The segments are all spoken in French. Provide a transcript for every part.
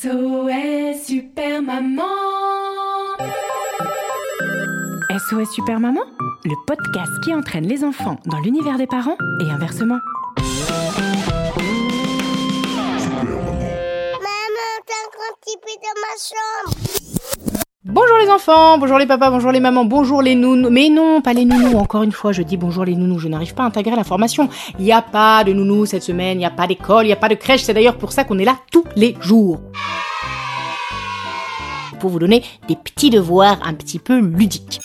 SOS Super Maman SOS Super Maman, le podcast qui entraîne les enfants dans l'univers des parents et inversement. Maman, t'as un grand petit peu dans ma chambre. Bonjour les enfants, bonjour les papas, bonjour les mamans, bonjour les nounous. Mais non, pas les nounous. Encore une fois, je dis bonjour les nounous. Je n'arrive pas à intégrer la formation. Il n'y a pas de nounous cette semaine, il n'y a pas d'école, il n'y a pas de crèche. C'est d'ailleurs pour ça qu'on est là tous les jours. Pour vous donner des petits devoirs un petit peu ludiques.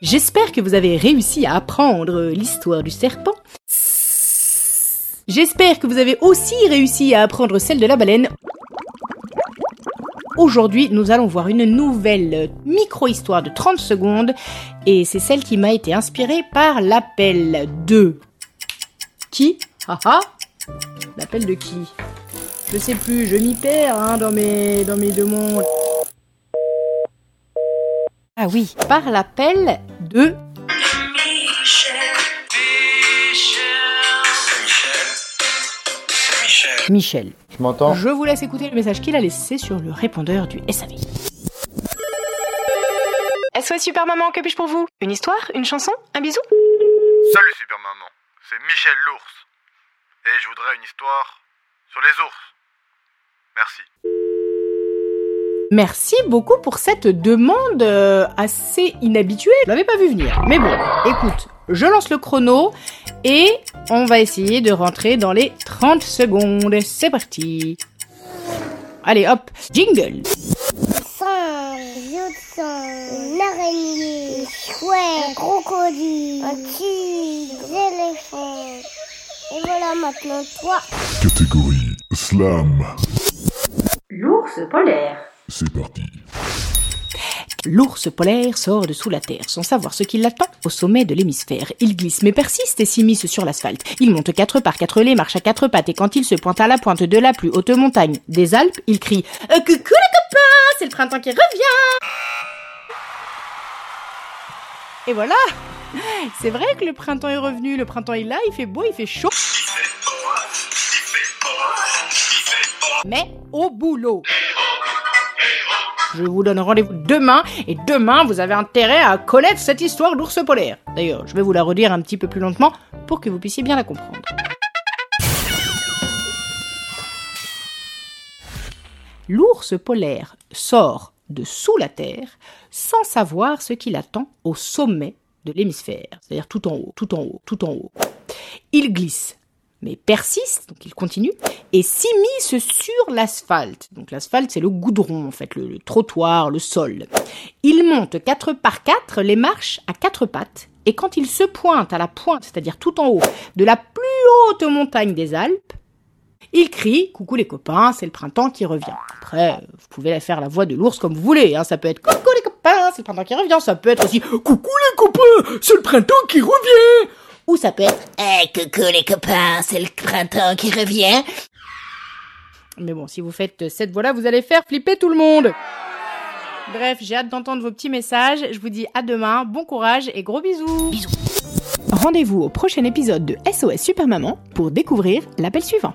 J'espère que vous avez réussi à apprendre l'histoire du serpent. J'espère que vous avez aussi réussi à apprendre celle de la baleine. Aujourd'hui, nous allons voir une nouvelle micro-histoire de 30 secondes et c'est celle qui m'a été inspirée par l'appel de... Qui? L'appel de qui? Je sais plus, je m'y perds hein, dans mes dans mes deux mondes. Ah oui, par l'appel de Michel. Je m'entends? Je vous laisse écouter le message qu'il a laissé sur le répondeur du SAV. SOS Super Maman, que puis-je pour vous? Une histoire? Une chanson? Un bisou? Salut Super Maman, c'est Michel l'ours. Et je voudrais une histoire sur les ours. Merci. Merci beaucoup pour cette demande euh, assez inhabituée. Je l'avais pas vu venir. Mais bon, écoute, je lance le chrono et on va essayer de rentrer dans les 30 secondes. C'est parti. Allez, hop, jingle. Une araignée, un chouette, un crocodile, un tigre, des éléphants. Et voilà maintenant toi. Catégorie Slam. L'ours polaire. C'est parti. L'ours polaire sort de sous la terre sans savoir ce qui l'attend au sommet de l'hémisphère. Il glisse mais persiste et s'immisce sur l'asphalte. Il monte quatre par quatre lait, marche à quatre pattes et quand il se pointe à la pointe de la plus haute montagne des Alpes, il crie Euh, Coucou les copains, c'est le printemps qui revient Et voilà C'est vrai que le printemps est revenu, le printemps est là, il fait beau, il fait chaud. Mais au boulot je vous donne rendez-vous demain, et demain, vous avez intérêt à connaître cette histoire d'ours polaire. D'ailleurs, je vais vous la redire un petit peu plus lentement pour que vous puissiez bien la comprendre. L'ours polaire sort de sous la terre sans savoir ce qui l'attend au sommet de l'hémisphère, c'est-à-dire tout en haut, tout en haut, tout en haut. Il glisse mais persiste, donc il continue, et s'immisce sur l'asphalte. Donc l'asphalte, c'est le goudron, en fait, le, trottoir, le sol. Il monte quatre par quatre les marches à quatre pattes, et quand il se pointe à la pointe, c'est-à-dire tout en haut, de la plus haute montagne des Alpes, il crie Coucou les copains, c'est le printemps qui revient. Après, vous pouvez faire la voix de l'ours comme vous voulez, hein. ça peut être Coucou les copains, c'est le printemps qui revient, ça peut être aussi Coucou les copains, c'est le printemps qui revient ou ça peut être Hey, coucou les copains, c'est le printemps qui revient. Mais bon, si vous faites cette voix-là, vous allez faire flipper tout le monde. Bref, j'ai hâte d'entendre vos petits messages. Je vous dis à demain, bon courage et gros bisous. Bisous. Rendez-vous au prochain épisode de SOS Super Maman pour découvrir l'appel suivant.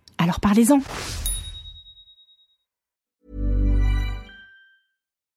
Alors parlez-en.